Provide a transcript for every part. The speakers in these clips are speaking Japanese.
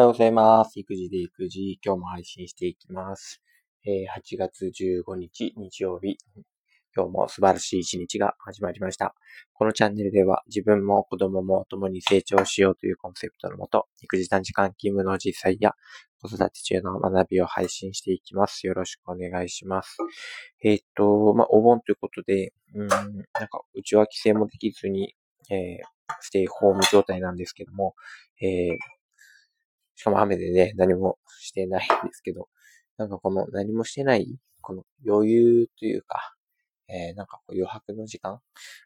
おはようございます。育児で育児、今日も配信していきます。え8月15日日曜日、今日も素晴らしい一日が始まりました。このチャンネルでは自分も子供も共に成長しようというコンセプトのもと、育児短時間勤務の実際や子育て中の学びを配信していきます。よろしくお願いします。えーっと、まあ、お盆ということで、うん、なんか、うちは帰省もできずに、えーステイホーム状態なんですけども、えーしかも雨でね、何もしてないんですけど、なんかこの何もしてない、この余裕というか、えーなんか余白の時間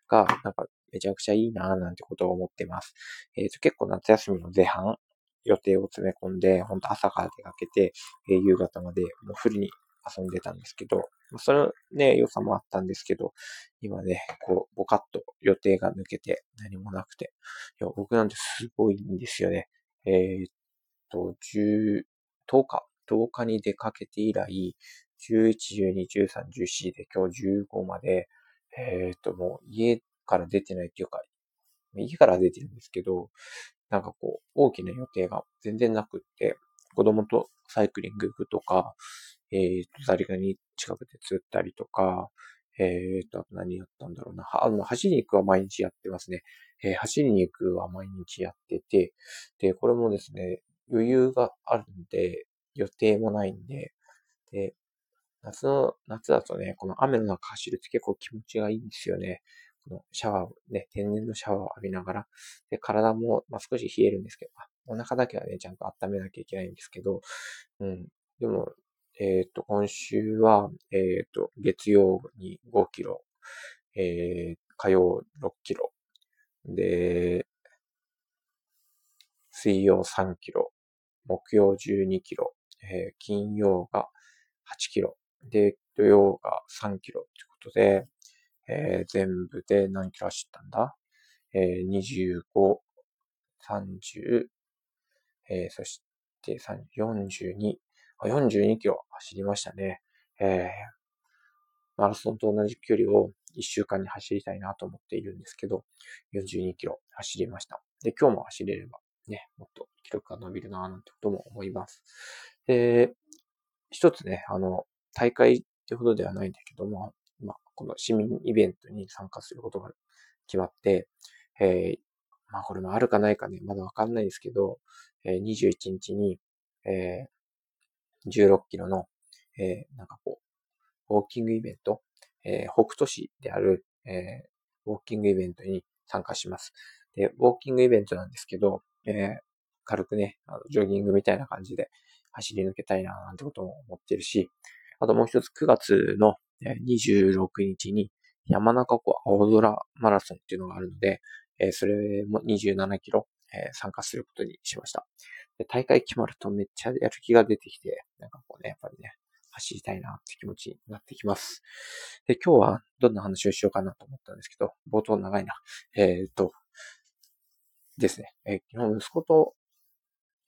が、なんかめちゃくちゃいいなぁなんてことを思ってます。えっ、と、結構夏休みの前半、予定を詰め込んで、ほんと朝から出かけて、えー夕方までもうフルに遊んでたんですけど、それね、良さもあったんですけど、今ね、こう、ボカッと予定が抜けて何もなくて、いや、僕なんてすごいんですよね。えーっと、10、日、10日に出かけて以来、11、12、13、14で今日15まで、えーと、もう家から出てないっていうか、家から出てるんですけど、なんかこう、大きな予定が全然なくって、子供とサイクリング行くとか、えーと、ザリガニ近くで釣ったりとか、えーと、あと何やったんだろうな。あの、走りに行くは毎日やってますね。えー走りに行くは毎日やってて、で、これもですね、余裕があるんで、予定もないんで、で、夏の、夏だとね、この雨の中走るって結構気持ちがいいんですよね。このシャワーをね、天然のシャワーを浴びながら、で、体も、まあ、少し冷えるんですけど、お腹だけはね、ちゃんと温めなきゃいけないんですけど、うん。でも、えっ、と、今週は、えっ、と、月曜に5キロ、えー、火曜6キロ、で、水曜3キロ、木曜12キロ、えー金曜が8キロ、で、土曜が3キロ。ということで、えー全部で何キロ走ったんだ？えー、25、30、えーそして42、あ42キロ走りましたね。えーマラソンと同じ距離を1週間に走りたいなと思っているんですけど、42キロ走りました。で、今日も走れれば。ね、もっと記録が伸びるなぁなんてことも思います。で、一つね、あの、大会ってほどではないんだけども、まあ、この市民イベントに参加することが決まって、えーまあこれもあるかないかね、まだわかんないですけど、えー21日に、えー16キロの、えーなんかこう、ウォーキングイベント、えー北斗市である、えーウォーキングイベントに参加します。で、ウォーキングイベントなんですけど、えー軽くね、あのジョギングみたいな感じで走り抜けたいななんてことも思ってるし、あともう一つ9月の26日に山中湖青空マラソンっていうのがあるので、えーそれも27キロ、えー参加することにしました。で大会決まるとめっちゃやる気が出てきて、なんかこうね、やっぱりね、走りたいなって気持ちになってきます。で、今日はどんな話をしようかなと思ったんですけど、冒頭長いな。えーっと、ですね、えー昨日息子と、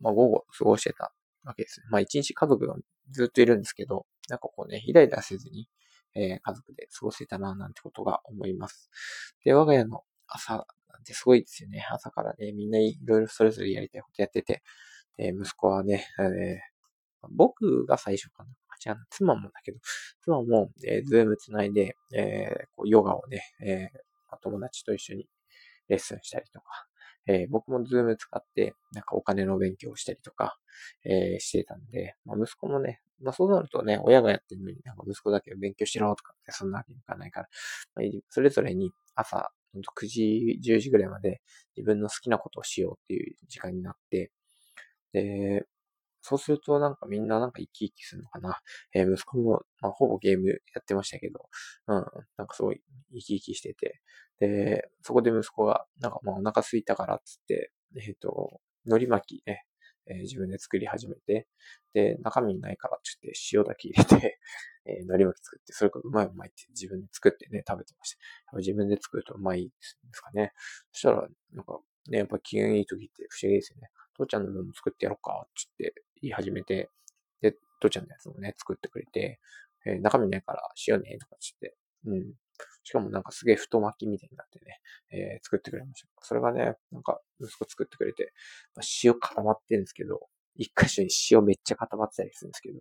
まあ、午後過ごしてたわけです。まあ、一日家族がずっといるんですけど、なんかこうね、イライラせずに、えー家族で過ごせたな、なんてことが思います。で、我が家の朝なんてすごいですよね。朝からね、みんないろいろそれぞれやりたいことやってて、で、息子はね、えー僕が最初かな。あ違う、妻もだけど、妻も、えーズームつないで、えーこうヨガをね、えー友達と一緒にレッスンしたりとか、えー僕もズーム使って、なんかお金の勉強をしたりとか、えーしてたんで、まあ、息子もね、まあそうなるとね、親がやってるのになんか息子だけ勉強しろとかってそんなわけにいかないから、まあ、それぞれに朝、9時、10時ぐらいまで自分の好きなことをしようっていう時間になって、で、そうするとなんかみんななんか生き生きするのかな。えー息子も、まあ、ほぼゲームやってましたけど、うん、なんかすごい生き生きしてて、で、そこで息子が、なんかまあお腹空いたからっつって、えっ、と、海苔巻きね、えー自分で作り始めて、で、中身ないからちょっと塩だけ入れて、えー海苔巻き作って、それこそうまいうまいって自分で作ってね、食べてました。自分で作るとうまいですかね。そしたら、なんかね、やっぱ機嫌いい時って不思議ですよね。父ちゃんの分も作ってやろうか、つって言い始めて、で、父ちゃんのやつもね、作ってくれて、えー中身ないから塩ね、とかつって、うん。しかもなんかすげえ太巻きみたいになってね、えー作ってくれました。それがね、なんか息子作ってくれて、まあ塩固まってるんですけど、一箇所に塩めっちゃ固まってたりするんですけど、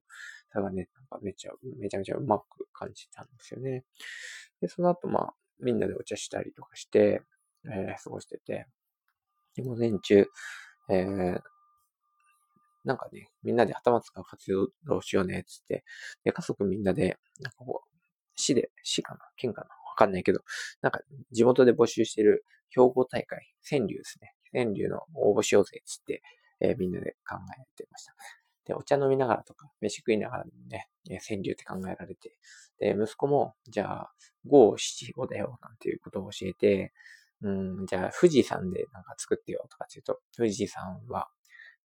それがね、なんかめちゃ、めちゃめちゃうまく感じたんですよね。で、その後、まあ、みんなでお茶したりとかして、えー、過ごしてて、で、午前中、えー、なんかね、みんなで頭使う活動をしようね、つって、で、家族みんなで、なんかこう、市で、市かな？県かな？わかんないけど、なんか地元で募集してる兵庫大会、川柳ですね。川柳の応募しようぜ、つって、えー、みんなで考えてました。で、お茶飲みながらとか、飯食いながらでもね、川柳って考えられて、で、息子も、じゃあ、五七五だよ、なんていうことを教えて、うん、じゃあ、富士山でなんか作ってよ、とかって言うと、富士山は、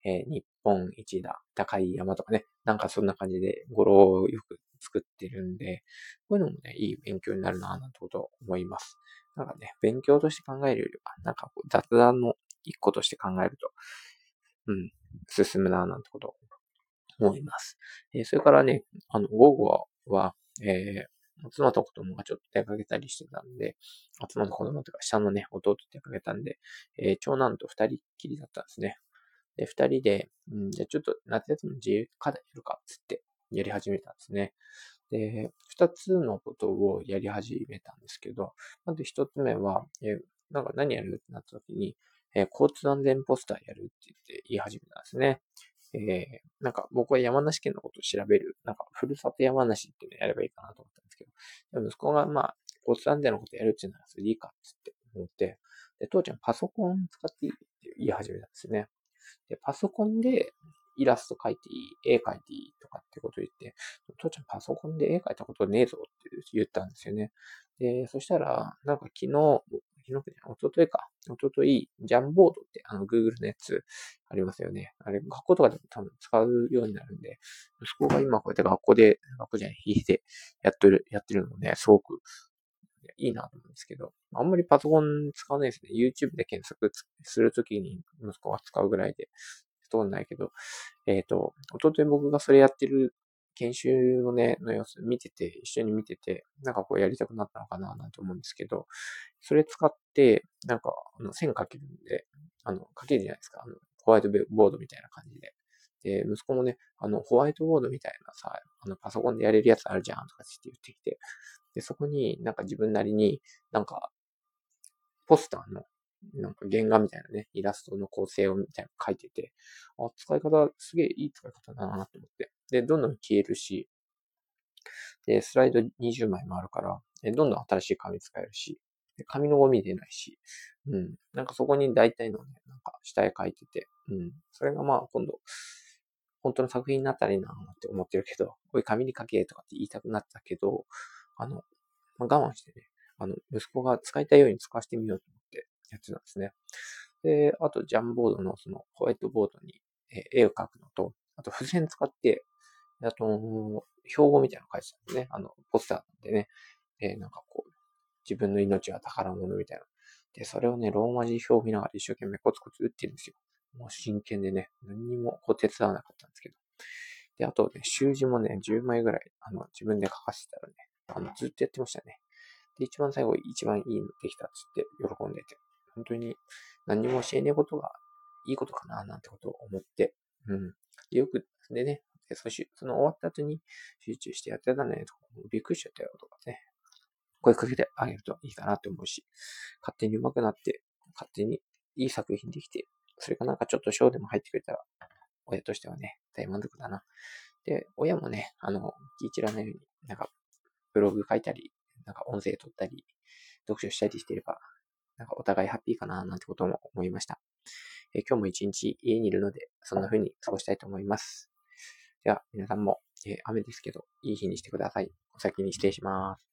えー、日本一だ、高い山とかね、なんかそんな感じで語呂をよく作ってるんで、こういうのもね、いい勉強になるな、なんてことを思います。なんかね、勉強として考えるよりは、なんか雑談の一個として考えると、うん、進むな、なんてことを思います。えー、それからね、あの、午後は、えー、妻と子供がちょっと出かけたりしてたんで、妻と子供とか下のね、弟と出かけたんで、えー、長男と二人っきりだったんですね。で、二人で、うん、じゃあちょっと夏休みの自由課題やるか、つってやり始めたんですね。で、二つのことをやり始めたんですけど、まず一つ目は、え、なんか何やるってなった時に、えー、交通安全ポスターやるって言って言い始めたんですね。えー、なんか僕は山梨県のことを調べる、なんかふるさと山梨っていうのをやればいいかなと思ったんですけど、息子がまあ、交通安全のことやるっていうならそれでいいかつって思って、で、父ちゃんパソコン使っていいって言い始めたんですね。で、パソコンでイラスト描いていい、絵描いていいとかってこと言って、父ちゃんパソコンで絵描いたことねえぞって言ったんですよね。で、そしたら、なんか昨日、昨日おとといか。おととい、ジャンボードってあの Google のやつありますよね。あれ、学校とかでも多分使うようになるんで、息子が今こうやって学校で、学校じゃない、引いてやってる、やってるのもね、すごくいいなと思うんですけど、あんまりパソコン使わないですね。YouTube で検索するときに息子が使うぐらいで、通んないけど、えっ、ー、と、おととい僕がそれやってる研修のね、の様子見てて、一緒に見てて、なんかこうやりたくなったのかななんて思うんですけど、それ使って、なんか、あの、線書けるんで、あの、書けるじゃないですか。あの、ホワイトボードみたいな感じで。で、息子もね、あの、ホワイトボードみたいなさ、あの、パソコンでやれるやつあるじゃんとかって言ってきて、で、そこになんか自分なりになんか、ポスターのなんか原画みたいなね、イラストの構成をみたいなの書いてて、あ、使い方、すげえいい使い方だなと思って。で、どんどん消えるし、で、スライド20枚もあるから、どんどん新しい紙使えるし、紙のゴミ出ないし、うん。なんかそこに大体のね、なんか下絵描いてて、うん。それがまあ今度、本当の作品になったらいいなって思ってるけど、こういう紙に書けとかって言いたくなったけど、あの、まあ、我慢してね、あの、息子が使いたいように使わせてみようと思って、やつなんですね。で、あと、ジャンボードのそのホワイトボードに絵を描くのと、あと、付箋使って、あと、標語みたいなの書いてたんですね。あの、ポスターでね。で、なんかこう、自分の命は宝物みたいな。で、それをね、ローマ字表を見ながら一生懸命コツコツ打ってるんですよ。もう真剣でね、何にもこう手伝わなかったんですけど。で、あとね、習字もね、10枚ぐらい、あの、自分で書かせたらね、あの、ずっとやってましたね。で、一番最後、一番いいのできたっつって喜んでて。本当に何も教えねえことがいいことかな、なんてことを思って、うん。よく、でね、でそしその終わった後に集中してやってたね、とか、びっくりしちゃったよ、とかね。声かけてあげるといいかなって思うし、勝手に上手くなって、勝手にいい作品できて、それがなんかちょっと賞でも入ってくれたら、親としてはね、大満足だな。で、親もね、あの、気い散らないように、なんか、ブログ書いたり、なんか音声撮ったり、読書したりしてれば、なんかお互いハッピーかななんてことも思いました。え今日も一日家にいるので、そんな風に過ごしたいと思います。では、皆さんも、え雨ですけど、いい日にしてください。お先に失礼します。